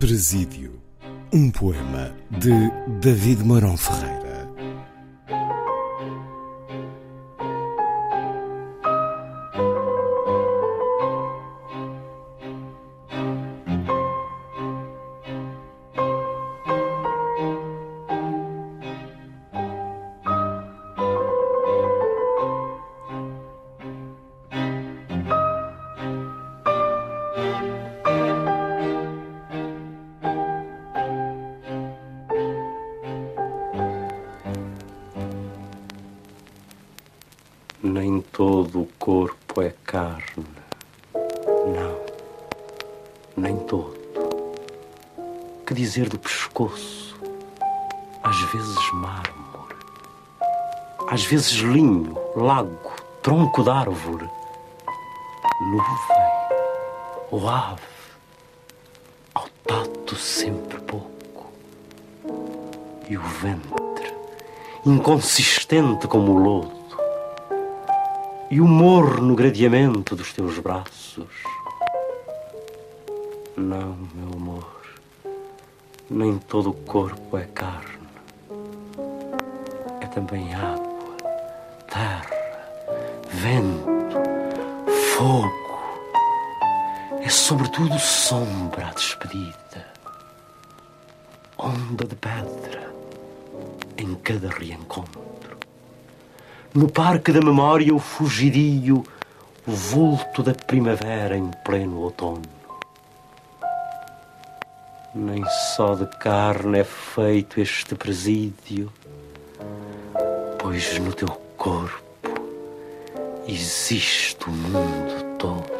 Presídio, um poema de David Mourão Ferreira. Nem todo o corpo é carne. Não, nem todo. Que dizer do pescoço? Às vezes mármore, às vezes linho, lago, tronco d'árvore, nuvem ou ave, ao tato sempre pouco. E o ventre, inconsistente como o lodo e o morro no gradeamento dos teus braços. Não, meu amor, nem todo o corpo é carne. É também água, terra, vento, fogo. É sobretudo sombra a despedida, onda de pedra em cada reencontro. No parque da memória, o fugidio, o vulto da primavera em pleno outono. Nem só de carne é feito este presídio, pois no teu corpo existe o mundo todo.